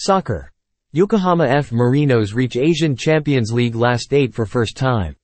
Soccer. Yokohama F. Marinos reach Asian Champions League last eight for first time.